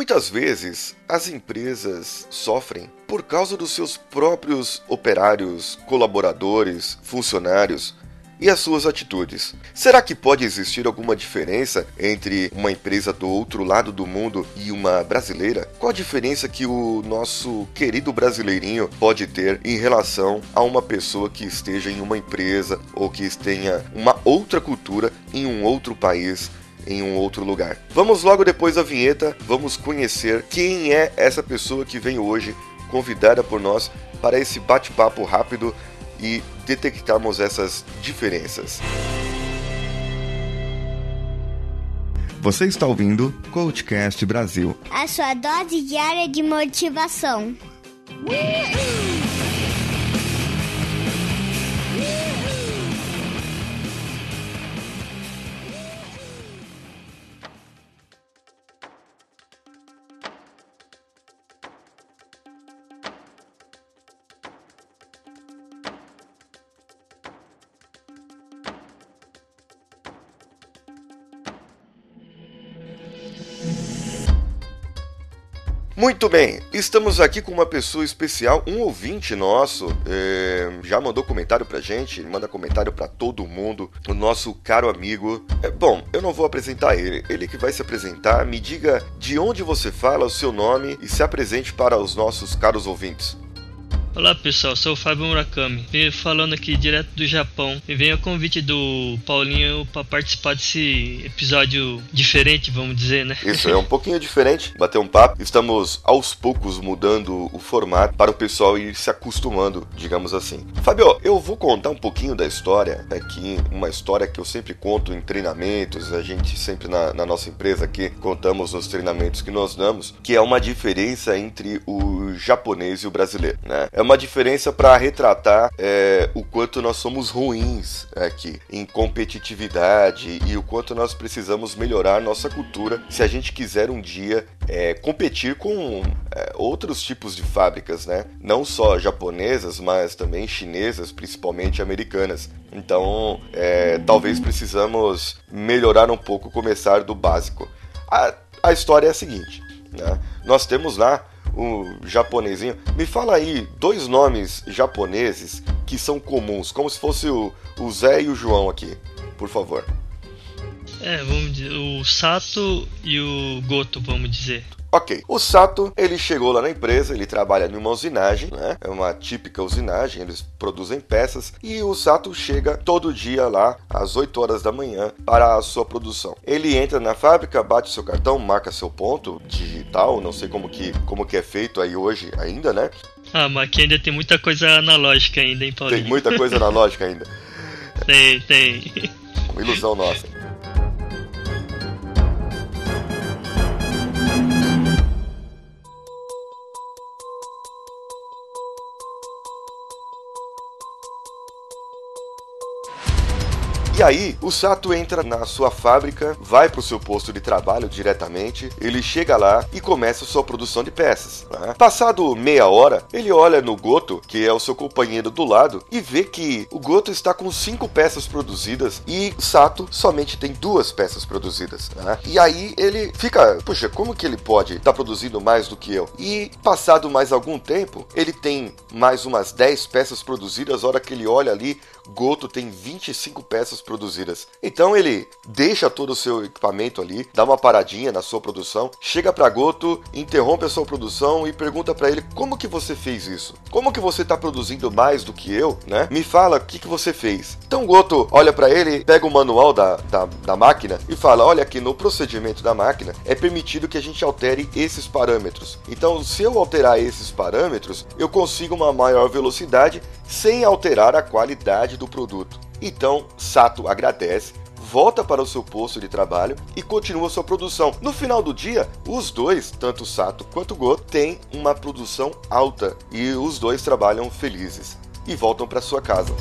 Muitas vezes as empresas sofrem por causa dos seus próprios operários, colaboradores, funcionários e as suas atitudes. Será que pode existir alguma diferença entre uma empresa do outro lado do mundo e uma brasileira? Qual a diferença que o nosso querido brasileirinho pode ter em relação a uma pessoa que esteja em uma empresa ou que tenha uma outra cultura em um outro país? Em um outro lugar. Vamos logo depois da vinheta, vamos conhecer quem é essa pessoa que vem hoje convidada por nós para esse bate-papo rápido e detectarmos essas diferenças. Você está ouvindo Coachcast Brasil a sua dose diária de motivação. Muito bem, estamos aqui com uma pessoa especial, um ouvinte nosso, é, já mandou comentário pra gente, manda comentário para todo mundo, o nosso caro amigo. É, bom, eu não vou apresentar ele, ele que vai se apresentar. Me diga de onde você fala, o seu nome e se apresente para os nossos caros ouvintes. Olá pessoal, sou o Fábio Murakami, venho falando aqui direto do Japão e venho a convite do Paulinho para participar desse episódio diferente, vamos dizer, né? Isso, é um pouquinho diferente, bater um papo. Estamos aos poucos mudando o formato para o pessoal ir se acostumando, digamos assim. Fábio, eu vou contar um pouquinho da história aqui, uma história que eu sempre conto em treinamentos, a gente sempre na, na nossa empresa aqui contamos os treinamentos que nós damos, que é uma diferença entre o japonês e o brasileiro, né? é uma diferença para retratar é, o quanto nós somos ruins aqui em competitividade e o quanto nós precisamos melhorar nossa cultura se a gente quiser um dia é, competir com é, outros tipos de fábricas, né? Não só japonesas, mas também chinesas, principalmente americanas. Então, é, talvez precisamos melhorar um pouco, começar do básico. A, a história é a seguinte: né? nós temos lá o japonesinho. Me fala aí dois nomes japoneses que são comuns, como se fosse o, o Zé e o João aqui, por favor. É, vamos dizer, o Sato e o Goto, vamos dizer. Ok, o Sato, ele chegou lá na empresa, ele trabalha numa usinagem, né? É uma típica usinagem, eles produzem peças e o Sato chega todo dia lá às 8 horas da manhã para a sua produção. Ele entra na fábrica, bate seu cartão, marca seu ponto digital, não sei como que, como que é feito aí hoje ainda, né? Ah, mas aqui ainda tem muita coisa analógica ainda, hein, Paulinho? Tem muita coisa analógica ainda. tem, tem. Uma ilusão nossa. E aí, o Sato entra na sua fábrica, vai para o seu posto de trabalho diretamente, ele chega lá e começa a sua produção de peças. Né? Passado meia hora, ele olha no Goto, que é o seu companheiro do lado, e vê que o Goto está com cinco peças produzidas e Sato somente tem duas peças produzidas. Né? E aí ele fica, puxa, como que ele pode estar tá produzindo mais do que eu? E passado mais algum tempo, ele tem mais umas 10 peças produzidas, a hora que ele olha ali, Goto tem 25 peças produzidas. Então ele deixa todo o seu equipamento ali, dá uma paradinha na sua produção, chega para Goto, interrompe a sua produção e pergunta para ele como que você fez isso? Como que você está produzindo mais do que eu, né? Me fala o que, que você fez. Então Goto olha para ele, pega o manual da, da, da máquina e fala: olha aqui no procedimento da máquina é permitido que a gente altere esses parâmetros. Então se eu alterar esses parâmetros, eu consigo uma maior velocidade sem alterar a qualidade do produto. Então, Sato agradece, volta para o seu posto de trabalho e continua sua produção. No final do dia, os dois, tanto Sato quanto Go, têm uma produção alta e os dois trabalham felizes e voltam para sua casa.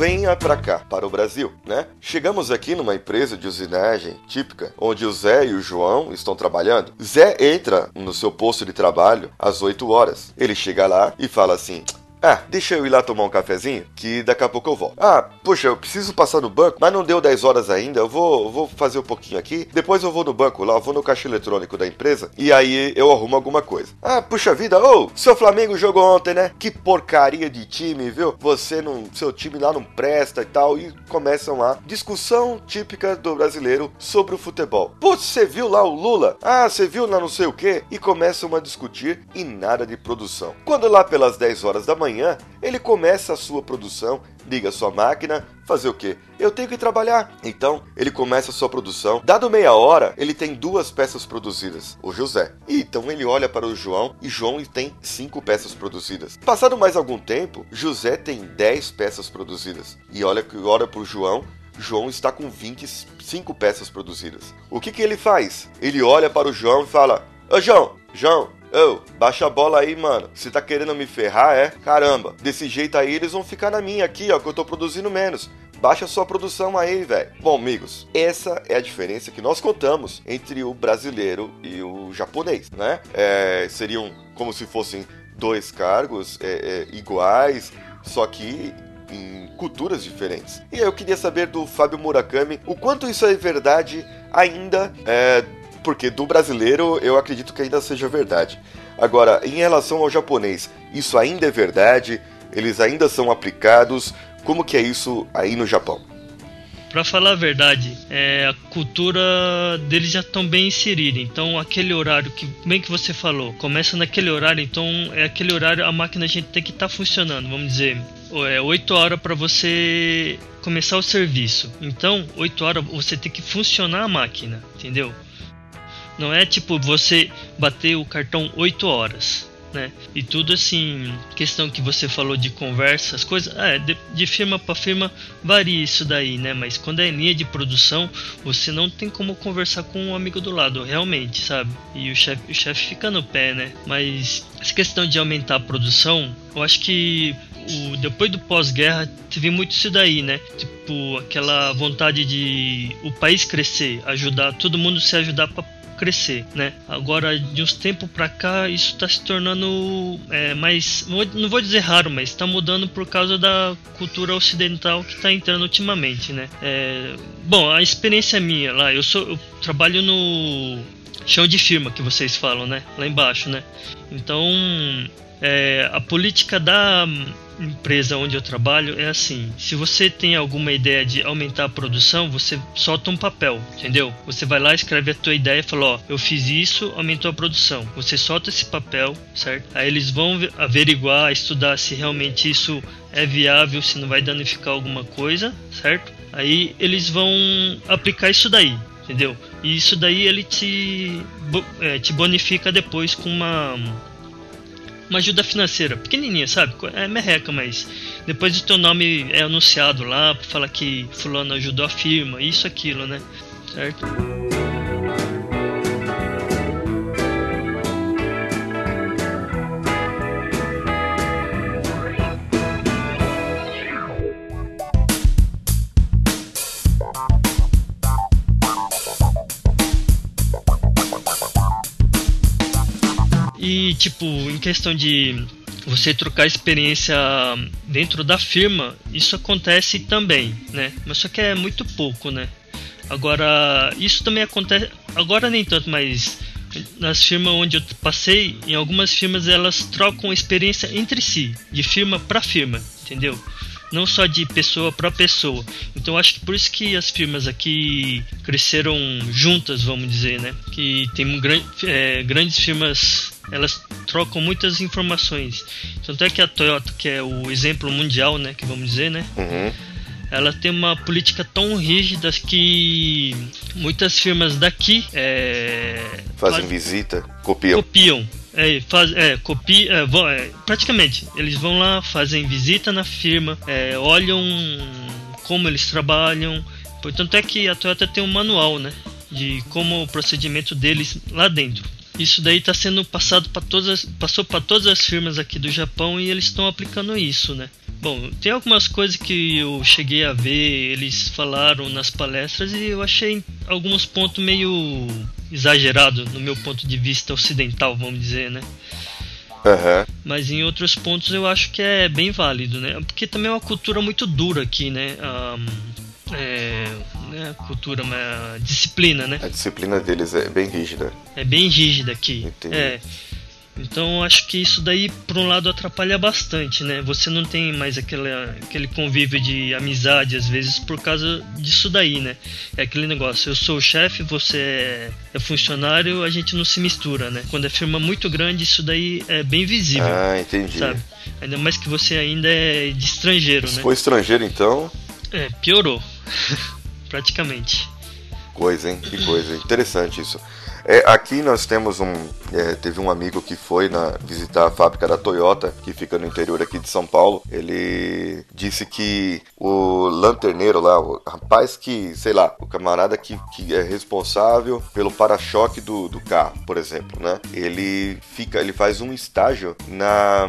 Venha para cá, para o Brasil, né? Chegamos aqui numa empresa de usinagem típica, onde o Zé e o João estão trabalhando. Zé entra no seu posto de trabalho às 8 horas. Ele chega lá e fala assim: ah, deixa eu ir lá tomar um cafezinho, que daqui a pouco eu volto. Ah, poxa, eu preciso passar no banco, mas não deu 10 horas ainda, eu vou, vou fazer um pouquinho aqui, depois eu vou no banco lá, vou no caixa eletrônico da empresa, e aí eu arrumo alguma coisa. Ah, puxa vida, ô, oh, seu Flamengo jogou ontem, né? Que porcaria de time, viu? Você não, seu time lá não presta e tal, e começam lá, discussão típica do brasileiro sobre o futebol. Putz, você viu lá o Lula? Ah, você viu lá não sei o que? E começam a discutir e nada de produção. Quando lá pelas 10 horas da manhã, manhã, ele começa a sua produção, liga sua máquina, fazer o quê? Eu tenho que trabalhar. Então, ele começa a sua produção. Dado meia hora, ele tem duas peças produzidas, o José. E então ele olha para o João e João tem cinco peças produzidas. Passado mais algum tempo, José tem dez peças produzidas. E olha que olha para o João João está com 25 peças produzidas. O que, que ele faz? Ele olha para o João e fala: Ô João, João, Ô, baixa a bola aí, mano. Você tá querendo me ferrar, é? Caramba, desse jeito aí eles vão ficar na minha aqui, ó, que eu tô produzindo menos. Baixa sua produção aí, velho. Bom, amigos, essa é a diferença que nós contamos entre o brasileiro e o japonês, né? É, seriam como se fossem dois cargos é, é, iguais, só que em culturas diferentes. E aí eu queria saber do Fábio Murakami o quanto isso é verdade ainda é, porque do brasileiro eu acredito que ainda seja verdade. Agora, em relação ao japonês, isso ainda é verdade? Eles ainda são aplicados? Como que é isso aí no Japão? Para falar a verdade, é, a cultura deles já estão bem inserida. Então, aquele horário que bem que você falou, começa naquele horário. Então, é aquele horário a máquina a gente tem que estar tá funcionando. Vamos dizer, é 8 horas para você começar o serviço. Então, 8 horas você tem que funcionar a máquina, entendeu? Não é tipo você bater o cartão 8 horas. Né? E tudo assim, questão que você falou de conversa, as coisas, é, de, de firma para firma varia isso daí, né? Mas quando é linha de produção, você não tem como conversar com um amigo do lado, realmente, sabe? E o chefe o chef fica no pé, né? Mas essa questão de aumentar a produção, eu acho que o, depois do pós-guerra teve muito isso daí, né? Tipo, aquela vontade de o país crescer, ajudar, todo mundo se ajudar para crescer, né? Agora, de uns tempos para cá, isso está se tornando é, mais, não vou dizer raro, mas está mudando por causa da cultura ocidental que está entrando ultimamente, né? É, bom, a experiência é minha lá, eu sou, eu trabalho no chão de firma que vocês falam, né? Lá embaixo, né? Então, é, a política da empresa onde eu trabalho é assim: se você tem alguma ideia de aumentar a produção, você solta um papel, entendeu? Você vai lá, escreve a tua ideia e fala: Ó, eu fiz isso, aumentou a produção. Você solta esse papel, certo? Aí eles vão averiguar, estudar se realmente isso é viável, se não vai danificar alguma coisa, certo? Aí eles vão aplicar isso daí, entendeu? E isso daí ele te, é, te bonifica depois com uma uma ajuda financeira, pequenininha, sabe? É merreca, mas depois o teu nome é anunciado lá, falar que fulano ajudou a firma, isso, aquilo, né? Certo? Tipo, em questão de você trocar experiência dentro da firma, isso acontece também, né? Mas só que é muito pouco, né? Agora, isso também acontece. Agora nem tanto, mas nas firmas onde eu passei, em algumas firmas elas trocam experiência entre si, de firma para firma, entendeu? Não só de pessoa para pessoa. Então acho que por isso que as firmas aqui cresceram juntas, vamos dizer, né? Que tem grande, é, grandes firmas elas trocam muitas informações. Tanto é que a Toyota, que é o exemplo mundial, né, que vamos dizer, né, uhum. ela tem uma política tão rígida que muitas firmas daqui é, fazem faz, visita, copiam. Copiam. É, faz, é, copia, é, é, praticamente, eles vão lá, fazem visita na firma, é, olham como eles trabalham. Portanto é que a Toyota tem um manual, né? De como o procedimento deles lá dentro. Isso daí está sendo passado para todas, passou para todas as firmas aqui do Japão e eles estão aplicando isso, né? Bom, tem algumas coisas que eu cheguei a ver, eles falaram nas palestras e eu achei alguns pontos meio exagerado no meu ponto de vista ocidental, vamos dizer, né? Uhum. Mas em outros pontos eu acho que é bem válido, né? Porque também é uma cultura muito dura aqui, né? Um, é, né? cultura, uma disciplina, né? A disciplina deles é bem rígida. É bem rígida aqui. Entendi. É. Então acho que isso daí, por um lado, atrapalha bastante, né? Você não tem mais aquele, aquele convívio de amizade, às vezes, por causa disso daí, né? É aquele negócio, eu sou o chefe, você é, é funcionário, a gente não se mistura, né? Quando é firma muito grande, isso daí é bem visível. Ah, entendi. Sabe? Ainda mais que você ainda é de estrangeiro, Se né? for estrangeiro, então. É, piorou. Praticamente. Coisa, hein? Que coisa. Interessante isso. É, aqui nós temos um. É, teve um amigo que foi na, visitar a fábrica da Toyota, que fica no interior aqui de São Paulo. Ele disse que o lanterneiro lá, o rapaz que, sei lá, o camarada que, que é responsável pelo para-choque do, do carro, por exemplo, né? Ele fica, ele faz um estágio na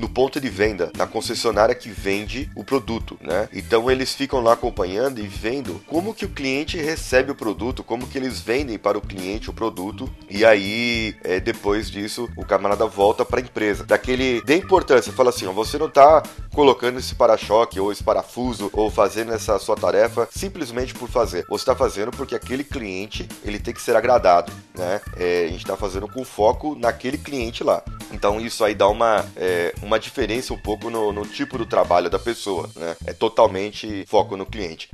no ponto de venda, na concessionária que vende o produto, né? Então eles ficam lá acompanhando e vendo como que o cliente recebe o produto, como que eles vendem para o cliente o produto e aí é, depois disso o camarada volta para a empresa. Daquele de importância, fala assim, ó, você não está colocando esse para-choque ou esse parafuso ou fazendo essa sua tarefa simplesmente por fazer. Você está fazendo porque aquele cliente ele tem que ser agradado, né? É, a gente está fazendo com foco naquele cliente lá. Então isso aí dá uma, é, uma diferença um pouco no, no tipo do trabalho da pessoa, né? É totalmente foco no cliente.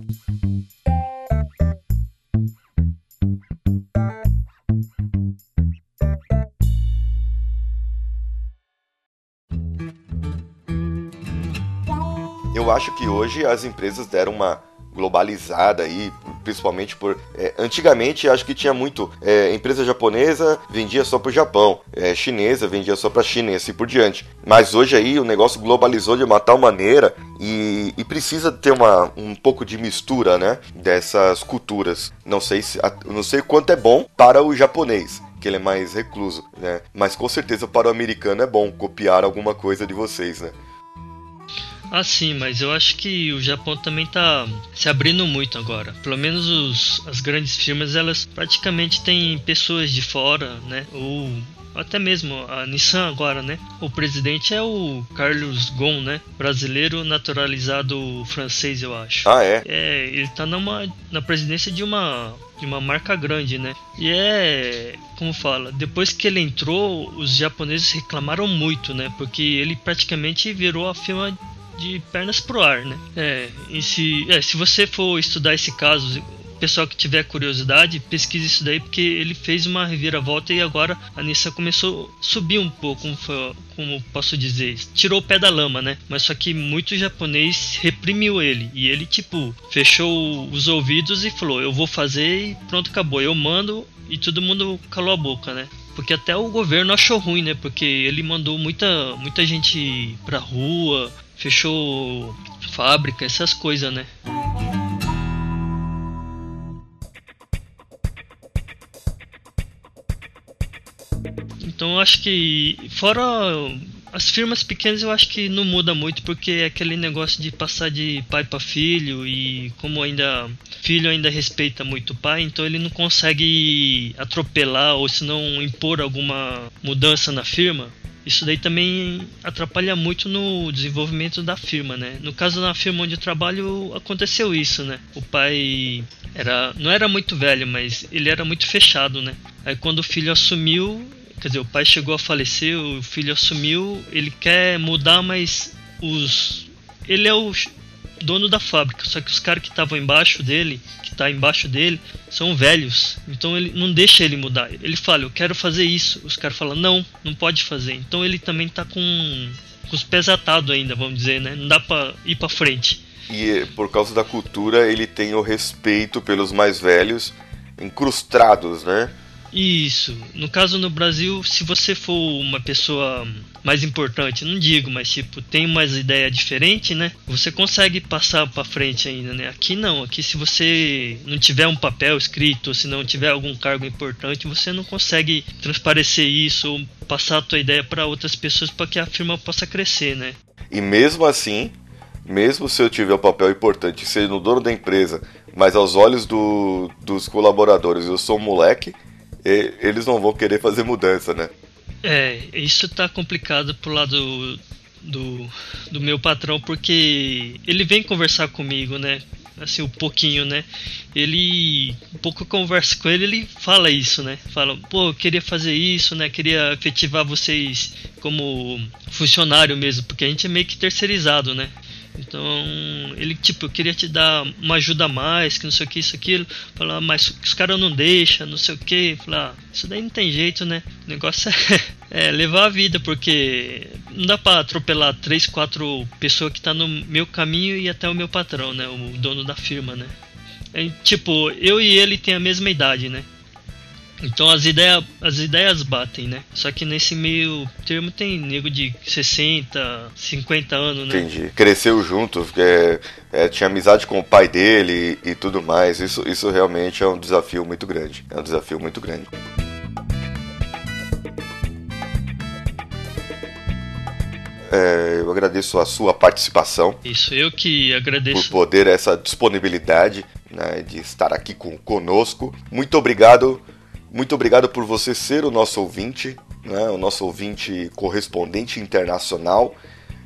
Acho que hoje as empresas deram uma globalizada aí, principalmente por. É, antigamente acho que tinha muito. É, empresa japonesa vendia só para o Japão, é, chinesa vendia só para a China e assim por diante. Mas hoje aí o negócio globalizou de uma tal maneira e, e precisa ter uma, um pouco de mistura, né? Dessas culturas. Não sei se, não sei quanto é bom para o japonês que ele é mais recluso, né? Mas com certeza para o americano é bom copiar alguma coisa de vocês, né? Ah, sim, mas eu acho que o Japão também está se abrindo muito agora. Pelo menos os, as grandes firmas, elas praticamente têm pessoas de fora, né? Ou até mesmo a Nissan agora, né? O presidente é o Carlos Ghosn, né? Brasileiro naturalizado francês, eu acho. Ah, é? É, ele tá numa, na presidência de uma de uma marca grande, né? E é, como fala, depois que ele entrou, os japoneses reclamaram muito, né? Porque ele praticamente virou a firma de pernas pro ar, né? É, e se, é, se você for estudar esse caso, pessoal que tiver curiosidade, pesquise isso daí, porque ele fez uma reviravolta e agora a Nissan começou a subir um pouco, como, como posso dizer, tirou o pé da lama, né? Mas só que muito japonês reprimiu ele e ele, tipo, fechou os ouvidos e falou: Eu vou fazer e pronto, acabou. Eu mando e todo mundo calou a boca, né? Porque até o governo achou ruim, né? Porque ele mandou muita, muita gente pra rua, fechou fábrica, essas coisas, né? Então acho que fora as firmas pequenas eu acho que não muda muito porque é aquele negócio de passar de pai para filho e como ainda filho ainda respeita muito o pai, então ele não consegue atropelar ou se não impor alguma mudança na firma. Isso daí também atrapalha muito no desenvolvimento da firma, né? No caso da firma onde eu trabalho aconteceu isso, né? O pai era não era muito velho, mas ele era muito fechado, né? Aí quando o filho assumiu, quer dizer, o pai chegou a falecer, o filho assumiu, ele quer mudar, mas os ele é o dono da fábrica, só que os caras que estavam embaixo dele, que tá embaixo dele, são velhos. Então ele não deixa ele mudar. Ele fala, eu quero fazer isso. Os caras falam, não, não pode fazer. Então ele também tá com, com os pés atados ainda, vamos dizer, né? Não dá pra ir pra frente. E por causa da cultura, ele tem o respeito pelos mais velhos, incrustados, né? Isso. No caso no Brasil, se você for uma pessoa mais importante, não digo, mas tipo, tem umas ideia diferente, né? Você consegue passar para frente ainda, né? Aqui não, aqui se você não tiver um papel escrito, se não tiver algum cargo importante, você não consegue transparecer isso ou passar a tua ideia para outras pessoas para que a firma possa crescer, né? E mesmo assim, mesmo se eu tiver um papel importante, sendo dono da empresa, mas aos olhos do, dos colaboradores eu sou um moleque, eles não vão querer fazer mudança, né? É, isso tá complicado pro lado do, do meu patrão, porque ele vem conversar comigo, né? Assim, um pouquinho, né? Ele, um pouco eu converso com ele, ele fala isso, né? Fala, pô, eu queria fazer isso, né? Queria efetivar vocês como funcionário mesmo, porque a gente é meio que terceirizado, né? Então, ele, tipo, eu queria te dar uma ajuda a mais, que não sei o que, isso, aquilo. Falar, mas os caras não deixam, não sei o que. Falar, ah, isso daí não tem jeito, né? O negócio é, é, levar a vida, porque não dá pra atropelar três, quatro pessoas que tá no meu caminho e até o meu patrão, né? O dono da firma, né? É, tipo, eu e ele tem a mesma idade, né? Então as, ideia, as ideias batem, né? Só que nesse meio termo tem nego de 60, 50 anos, né? Entendi. Cresceu junto, é, é, tinha amizade com o pai dele e, e tudo mais. Isso, isso realmente é um desafio muito grande. É um desafio muito grande. É, eu agradeço a sua participação. Isso, eu que agradeço. Por poder, essa disponibilidade né, de estar aqui com, conosco. Muito obrigado muito obrigado por você ser o nosso ouvinte, né, o nosso ouvinte correspondente internacional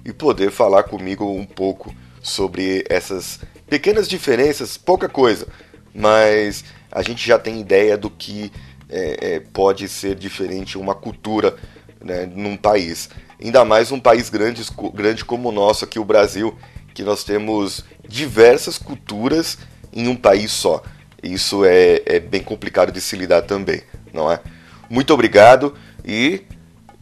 e poder falar comigo um pouco sobre essas pequenas diferenças, pouca coisa, mas a gente já tem ideia do que é, é, pode ser diferente uma cultura né, num país. Ainda mais um país grande, grande como o nosso aqui, o Brasil, que nós temos diversas culturas em um país só. Isso é, é bem complicado de se lidar também, não é? Muito obrigado e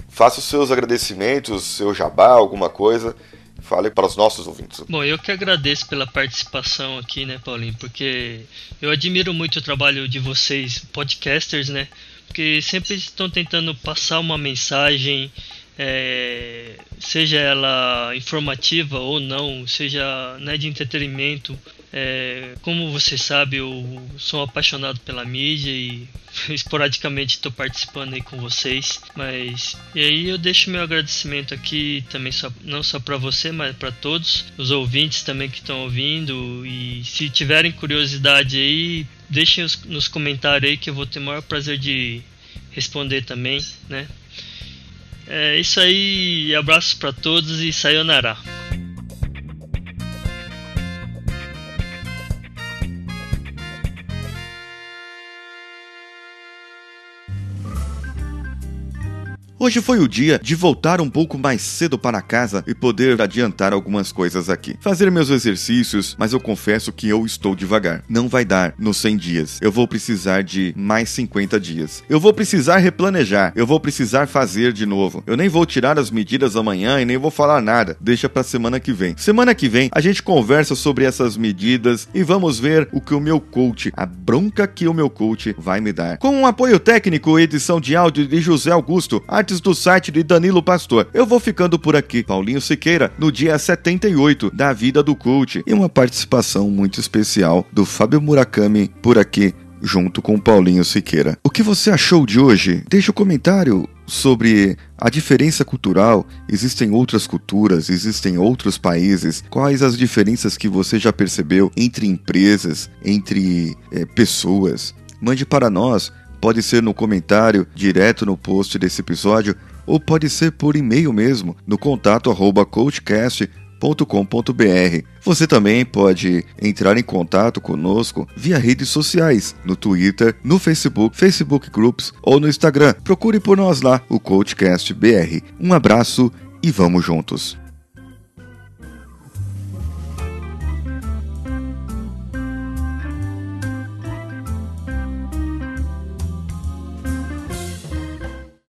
faça os seus agradecimentos, seu jabá, alguma coisa. Fale para os nossos ouvintes. Bom, eu que agradeço pela participação aqui, né, Paulinho? Porque eu admiro muito o trabalho de vocês, podcasters, né? Porque sempre estão tentando passar uma mensagem, é, seja ela informativa ou não, seja né, de entretenimento, é, como você sabe, eu sou apaixonado pela mídia e esporadicamente estou participando aí com vocês. Mas e aí eu deixo meu agradecimento aqui também só, não só para você, mas para todos os ouvintes também que estão ouvindo. E se tiverem curiosidade aí, deixem nos comentários aí que eu vou ter o maior prazer de responder também, né? É isso aí, abraços para todos e sayonara. Hoje foi o dia de voltar um pouco mais cedo para casa e poder adiantar algumas coisas aqui. Fazer meus exercícios, mas eu confesso que eu estou devagar. Não vai dar nos 100 dias. Eu vou precisar de mais 50 dias. Eu vou precisar replanejar. Eu vou precisar fazer de novo. Eu nem vou tirar as medidas amanhã e nem vou falar nada. Deixa para semana que vem. Semana que vem a gente conversa sobre essas medidas e vamos ver o que o meu coach, a bronca que o meu coach vai me dar. Com um apoio técnico, edição de áudio de José Augusto, artes do site de Danilo Pastor. Eu vou ficando por aqui, Paulinho Siqueira, no dia 78 da vida do coach e uma participação muito especial do Fábio Murakami por aqui junto com Paulinho Siqueira. O que você achou de hoje? Deixe um comentário sobre a diferença cultural. Existem outras culturas, existem outros países. Quais as diferenças que você já percebeu entre empresas, entre é, pessoas? Mande para nós Pode ser no comentário direto no post desse episódio ou pode ser por e-mail mesmo no contato arroba. Você também pode entrar em contato conosco via redes sociais, no Twitter, no Facebook, Facebook Groups ou no Instagram. Procure por nós lá, o Coachcast BR. Um abraço e vamos juntos!